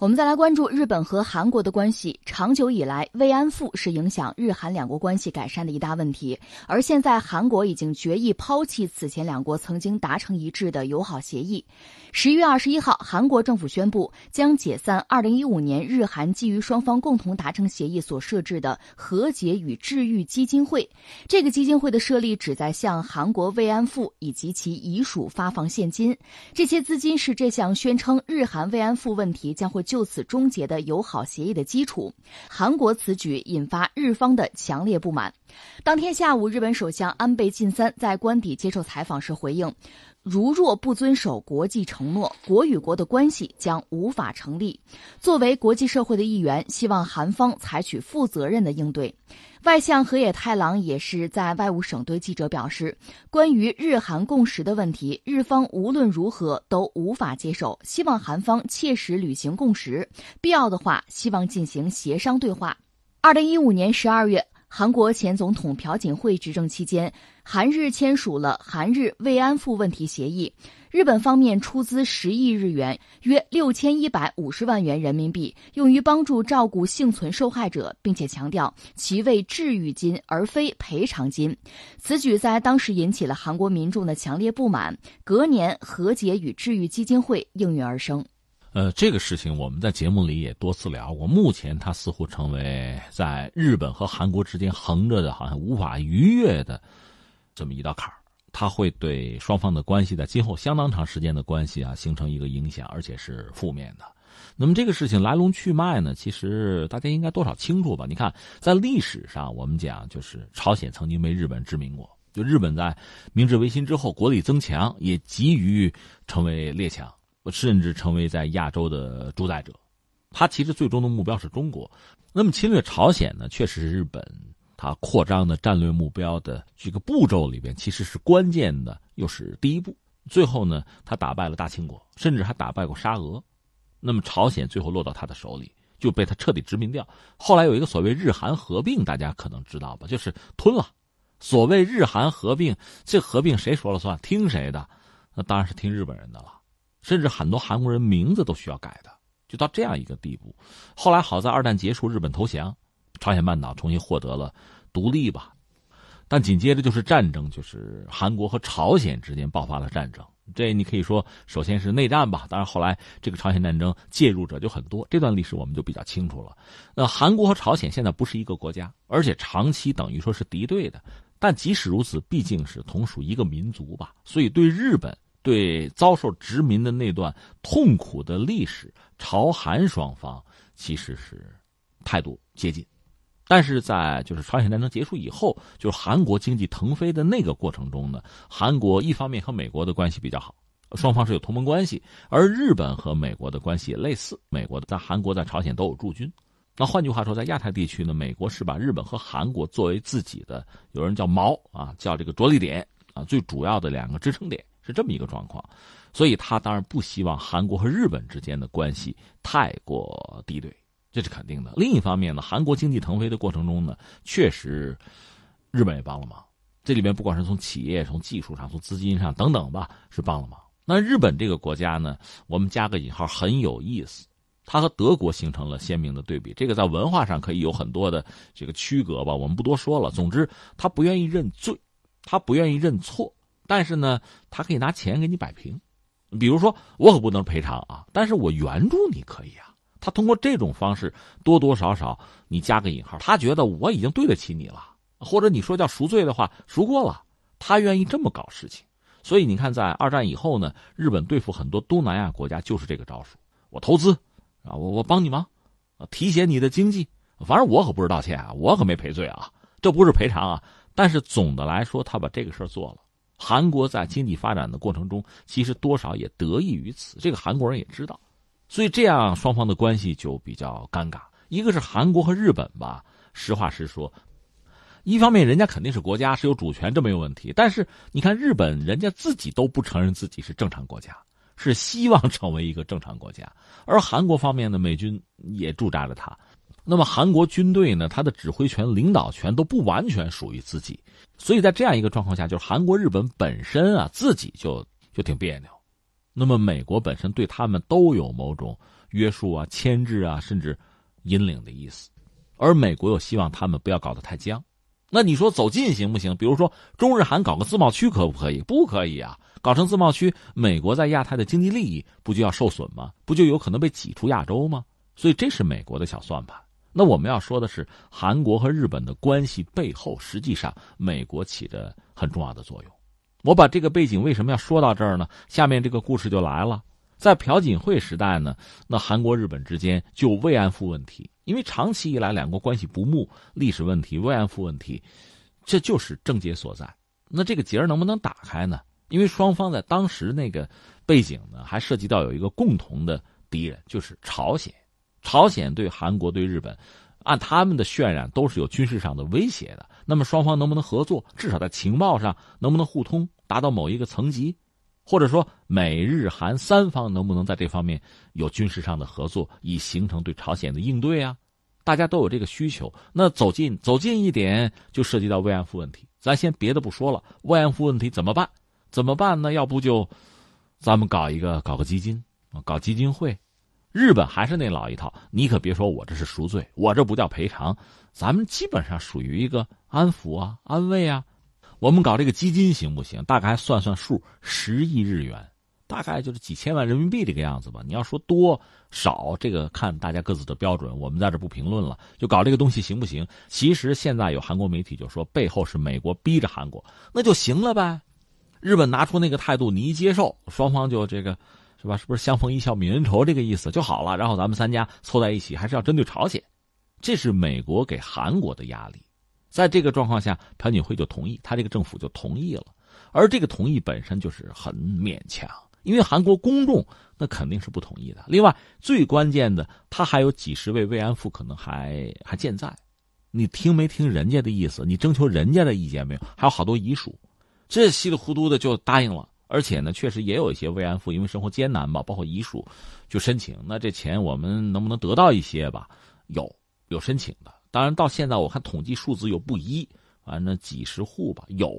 我们再来关注日本和韩国的关系。长久以来，慰安妇是影响日韩两国关系改善的一大问题。而现在，韩国已经决意抛弃此前两国曾经达成一致的友好协议。十一月二十一号，韩国政府宣布将解散二零一五年日韩基于双方共同达成协议所设置的和解与治愈基金会。这个基金会的设立旨在向韩国慰安妇以及其遗属发放现金。这些资金是这项宣称日韩慰安妇问题将会。就此终结的友好协议的基础，韩国此举引发日方的强烈不满。当天下午，日本首相安倍晋三在官邸接受采访时回应：“如若不遵守国际承诺，国与国的关系将无法成立。”作为国际社会的一员，希望韩方采取负责任的应对。外相河野太郎也是在外务省对记者表示，关于日韩共识的问题，日方无论如何都无法接受，希望韩方切实履行共识，必要的话，希望进行协商对话。二零一五年十二月。韩国前总统朴槿惠执政期间，韩日签署了韩日慰安妇问题协议。日本方面出资十亿日元（约六千一百五十万元人民币），用于帮助照顾幸存受害者，并且强调其为治愈金而非赔偿金。此举在当时引起了韩国民众的强烈不满。隔年，和解与治愈基金会应运而生。呃，这个事情我们在节目里也多次聊过。目前，它似乎成为在日本和韩国之间横着的，好像无法逾越的这么一道坎儿。它会对双方的关系在今后相当长时间的关系啊形成一个影响，而且是负面的。那么，这个事情来龙去脉呢？其实大家应该多少清楚吧？你看，在历史上，我们讲就是朝鲜曾经被日本殖民过，就日本在明治维新之后国力增强，也急于成为列强。甚至成为在亚洲的主宰者，他其实最终的目标是中国。那么侵略朝鲜呢？确实是日本他扩张的战略目标的这个步骤里边，其实是关键的，又是第一步。最后呢，他打败了大清国，甚至还打败过沙俄。那么朝鲜最后落到他的手里，就被他彻底殖民掉。后来有一个所谓日韩合并，大家可能知道吧？就是吞了。所谓日韩合并，这合并谁说了算？听谁的？那当然是听日本人的了。甚至很多韩国人名字都需要改的，就到这样一个地步。后来好在二战结束，日本投降，朝鲜半岛重新获得了独立吧。但紧接着就是战争，就是韩国和朝鲜之间爆发了战争。这你可以说，首先是内战吧。当然后来这个朝鲜战争介入者就很多，这段历史我们就比较清楚了。那韩国和朝鲜现在不是一个国家，而且长期等于说是敌对的。但即使如此，毕竟是同属一个民族吧，所以对日本。对遭受殖民的那段痛苦的历史，朝韩双方其实是态度接近，但是在就是朝鲜战争结束以后，就是韩国经济腾飞的那个过程中呢，韩国一方面和美国的关系比较好，双方是有同盟关系，而日本和美国的关系也类似，美国在韩国在朝鲜都有驻军，那换句话说，在亚太地区呢，美国是把日本和韩国作为自己的，有人叫锚啊，叫这个着力点啊，最主要的两个支撑点。是这么一个状况，所以他当然不希望韩国和日本之间的关系太过敌对，这是肯定的。另一方面呢，韩国经济腾飞的过程中呢，确实日本也帮了忙。这里面不管是从企业、从技术上、从资金上等等吧，是帮了忙。那日本这个国家呢，我们加个引号很有意思，它和德国形成了鲜明的对比。这个在文化上可以有很多的这个区隔吧，我们不多说了。总之，他不愿意认罪，他不愿意认错。但是呢，他可以拿钱给你摆平，比如说我可不能赔偿啊，但是我援助你可以啊。他通过这种方式，多多少少你加个引号，他觉得我已经对得起你了，或者你说叫赎罪的话，赎过了，他愿意这么搞事情。所以你看，在二战以后呢，日本对付很多东南亚国家就是这个招数：我投资啊，我我帮你忙，提携你的经济，反正我可不是道歉啊，我可没赔罪啊，这不是赔偿啊。但是总的来说，他把这个事儿做了。韩国在经济发展的过程中，其实多少也得益于此。这个韩国人也知道，所以这样双方的关系就比较尴尬。一个是韩国和日本吧，实话实说，一方面人家肯定是国家是有主权，这没有问题。但是你看日本，人家自己都不承认自己是正常国家，是希望成为一个正常国家。而韩国方面呢，美军也驻扎着他。那么韩国军队呢？他的指挥权、领导权都不完全属于自己，所以在这样一个状况下，就是韩国、日本本身啊，自己就就挺别扭。那么美国本身对他们都有某种约束啊、牵制啊，甚至引领的意思。而美国又希望他们不要搞得太僵。那你说走近行不行？比如说中日韩搞个自贸区可不可以？不可以啊！搞成自贸区，美国在亚太的经济利益不就要受损吗？不就有可能被挤出亚洲吗？所以这是美国的小算盘。那我们要说的是，韩国和日本的关系背后，实际上美国起着很重要的作用。我把这个背景为什么要说到这儿呢？下面这个故事就来了。在朴槿惠时代呢，那韩国、日本之间就慰安妇问题。因为长期以来两国关系不睦，历史问题、慰安妇问题，这就是症结所在。那这个结能不能打开呢？因为双方在当时那个背景呢，还涉及到有一个共同的敌人，就是朝鲜。朝鲜对韩国、对日本，按他们的渲染，都是有军事上的威胁的。那么双方能不能合作？至少在情报上能不能互通，达到某一个层级？或者说美日韩三方能不能在这方面有军事上的合作，以形成对朝鲜的应对啊？大家都有这个需求。那走近走近一点，就涉及到慰安妇问题。咱先别的不说了，慰安妇问题怎么办？怎么办呢？要不就咱们搞一个搞个基金搞基金会。日本还是那老一套，你可别说我这是赎罪，我这不叫赔偿，咱们基本上属于一个安抚啊、安慰啊。我们搞这个基金行不行？大概算算数，十亿日元，大概就是几千万人民币这个样子吧。你要说多少，这个看大家各自的标准，我们在这不评论了。就搞这个东西行不行？其实现在有韩国媒体就说，背后是美国逼着韩国，那就行了呗。日本拿出那个态度，你一接受，双方就这个，是吧？是不是相逢一笑泯恩仇这个意思就好了？然后咱们三家凑在一起，还是要针对朝鲜，这是美国给韩国的压力。在这个状况下，朴槿惠就同意，他这个政府就同意了，而这个同意本身就是很勉强，因为韩国公众那肯定是不同意的。另外，最关键的，他还有几十位慰安妇可能还还健在，你听没听人家的意思？你征求人家的意见没有？还有好多遗属，这稀里糊涂的就答应了，而且呢，确实也有一些慰安妇因为生活艰难吧，包括遗属就申请，那这钱我们能不能得到一些吧？有有申请的。当然，到现在我看统计数字有不一，反正几十户吧，有，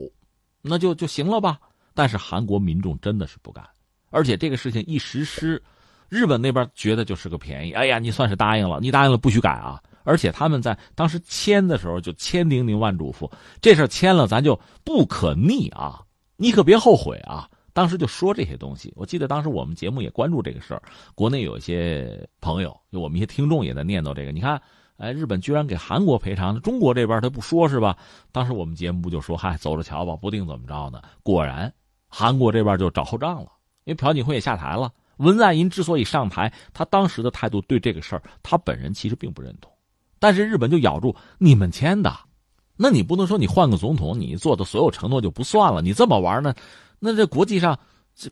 那就就行了吧。但是韩国民众真的是不干，而且这个事情一实施，日本那边觉得就是个便宜。哎呀，你算是答应了，你答应了不许改啊！而且他们在当时签的时候就千叮咛万嘱咐，这事签了咱就不可逆啊，你可别后悔啊！当时就说这些东西。我记得当时我们节目也关注这个事儿，国内有一些朋友，就我们一些听众也在念叨这个。你看。哎，日本居然给韩国赔偿，中国这边他不说是吧？当时我们节目不就说，嗨，走着瞧吧，不定怎么着呢。果然，韩国这边就找后账了，因为朴槿惠也下台了。文在寅之所以上台，他当时的态度对这个事儿，他本人其实并不认同。但是日本就咬住你们签的，那你不能说你换个总统，你做的所有承诺就不算了。你这么玩呢，那这国际上，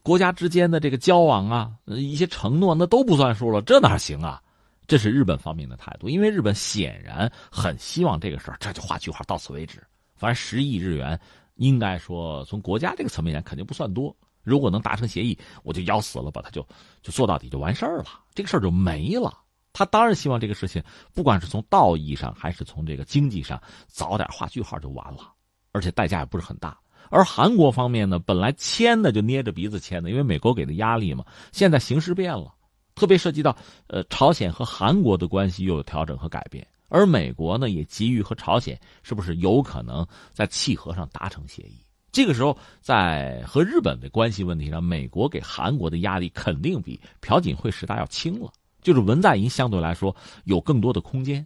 国家之间的这个交往啊，一些承诺那都不算数了，这哪行啊？这是日本方面的态度，因为日本显然很希望这个事儿，这就画句号，到此为止。反正十亿日元，应该说从国家这个层面讲肯定不算多。如果能达成协议，我就咬死了把他就就做到底就完事儿了，这个事儿就没了。他当然希望这个事情，不管是从道义上还是从这个经济上，早点画句号就完了，而且代价也不是很大。而韩国方面呢，本来签的就捏着鼻子签的，因为美国给的压力嘛，现在形势变了。特别涉及到，呃，朝鲜和韩国的关系又有调整和改变，而美国呢也急于和朝鲜是不是有可能在契合上达成协议？这个时候，在和日本的关系问题上，美国给韩国的压力肯定比朴槿惠时代要轻了。就是文在寅相对来说有更多的空间，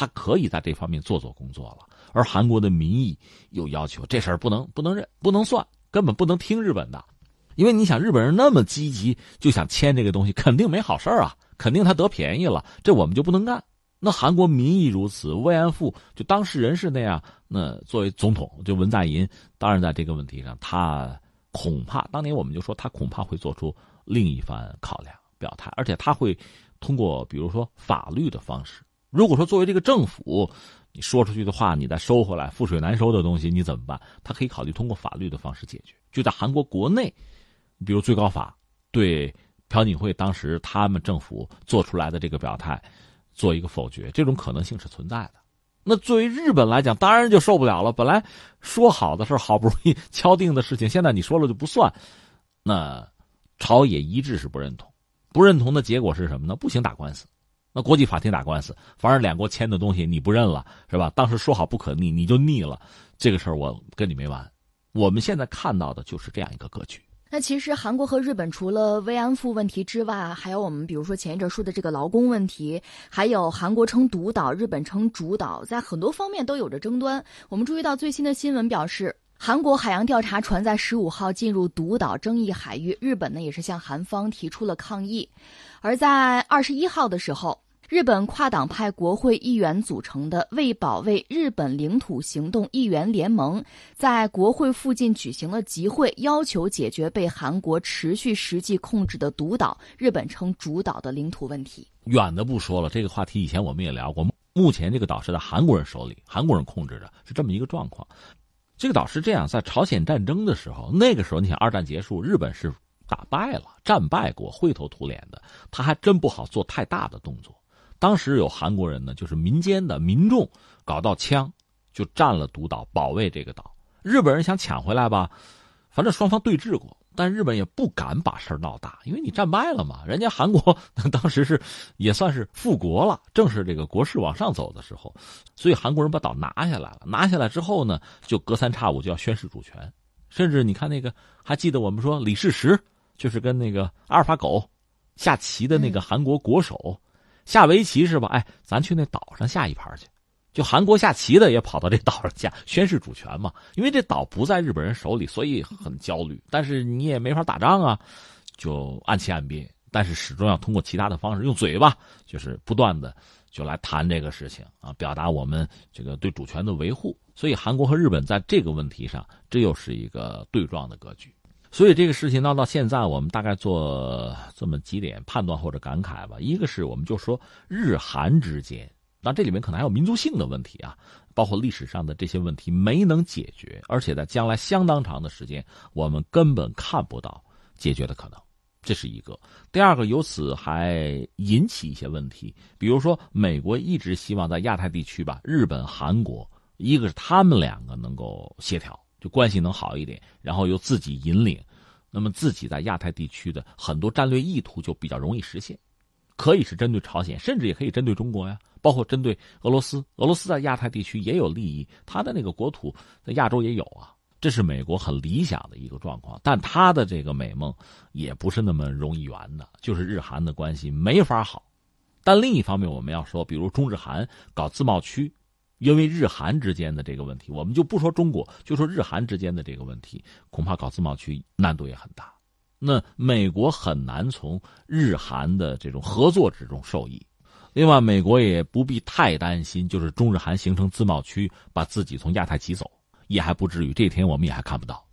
他可以在这方面做做工作了。而韩国的民意又要求这事儿不能不能认，不能算，根本不能听日本的。因为你想，日本人那么积极，就想签这个东西，肯定没好事啊，肯定他得便宜了，这我们就不能干。那韩国民意如此，慰安妇就当事人是那样，那作为总统，就文在寅，当然在这个问题上，他恐怕当年我们就说，他恐怕会做出另一番考量表态，而且他会通过比如说法律的方式。如果说作为这个政府，你说出去的话，你再收回来，覆水难收的东西，你怎么办？他可以考虑通过法律的方式解决，就在韩国国内。比如最高法对朴槿惠当时他们政府做出来的这个表态做一个否决，这种可能性是存在的。那作为日本来讲，当然就受不了了。本来说好的事好不容易敲定的事情，现在你说了就不算。那朝野一致是不认同，不认同的结果是什么呢？不行，打官司。那国际法庭打官司，反正两国签的东西你不认了，是吧？当时说好不可逆，你就逆了，这个事儿我跟你没完。我们现在看到的就是这样一个格局。那其实韩国和日本除了慰安妇问题之外，还有我们比如说前一阵说的这个劳工问题，还有韩国称独岛，日本称主岛，在很多方面都有着争端。我们注意到最新的新闻表示，韩国海洋调查船在十五号进入独岛争议海域，日本呢也是向韩方提出了抗议。而在二十一号的时候。日本跨党派国会议员组成的为保卫日本领土行动议员联盟，在国会附近举行了集会，要求解决被韩国持续实际控制的独岛（日本称主岛）的领土问题。远的不说了，这个话题以前我们也聊过。目前这个岛是在韩国人手里，韩国人控制着，是这么一个状况。这个岛是这样，在朝鲜战争的时候，那个时候你想，二战结束，日本是打败了，战败国，灰头土脸的，他还真不好做太大的动作。当时有韩国人呢，就是民间的民众搞到枪，就占了独岛，保卫这个岛。日本人想抢回来吧，反正双方对峙过，但日本也不敢把事儿闹大，因为你战败了嘛。人家韩国当时是也算是复国了，正是这个国势往上走的时候，所以韩国人把岛拿下来了。拿下来之后呢，就隔三差五就要宣示主权，甚至你看那个，还记得我们说李世石就是跟那个阿尔法狗下棋的那个韩国国手。下围棋是吧？哎，咱去那岛上下一盘去，就韩国下棋的也跑到这岛上下宣誓主权嘛。因为这岛不在日本人手里，所以很焦虑。但是你也没法打仗啊，就暗气暗兵。但是始终要通过其他的方式，用嘴巴，就是不断的就来谈这个事情啊，表达我们这个对主权的维护。所以韩国和日本在这个问题上，这又是一个对撞的格局。所以这个事情闹到现在，我们大概做这么几点判断或者感慨吧。一个是我们就说日韩之间，那这里面可能还有民族性的问题啊，包括历史上的这些问题没能解决，而且在将来相当长的时间，我们根本看不到解决的可能，这是一个。第二个，由此还引起一些问题，比如说美国一直希望在亚太地区吧，日本、韩国，一个是他们两个能够协调。就关系能好一点，然后由自己引领，那么自己在亚太地区的很多战略意图就比较容易实现，可以是针对朝鲜，甚至也可以针对中国呀，包括针对俄罗斯。俄罗斯在亚太地区也有利益，他的那个国土在亚洲也有啊，这是美国很理想的一个状况。但他的这个美梦也不是那么容易圆的，就是日韩的关系没法好。但另一方面，我们要说，比如中日韩搞自贸区。因为日韩之间的这个问题，我们就不说中国，就说日韩之间的这个问题，恐怕搞自贸区难度也很大。那美国很难从日韩的这种合作之中受益。另外，美国也不必太担心，就是中日韩形成自贸区，把自己从亚太挤走，也还不至于。这天我们也还看不到。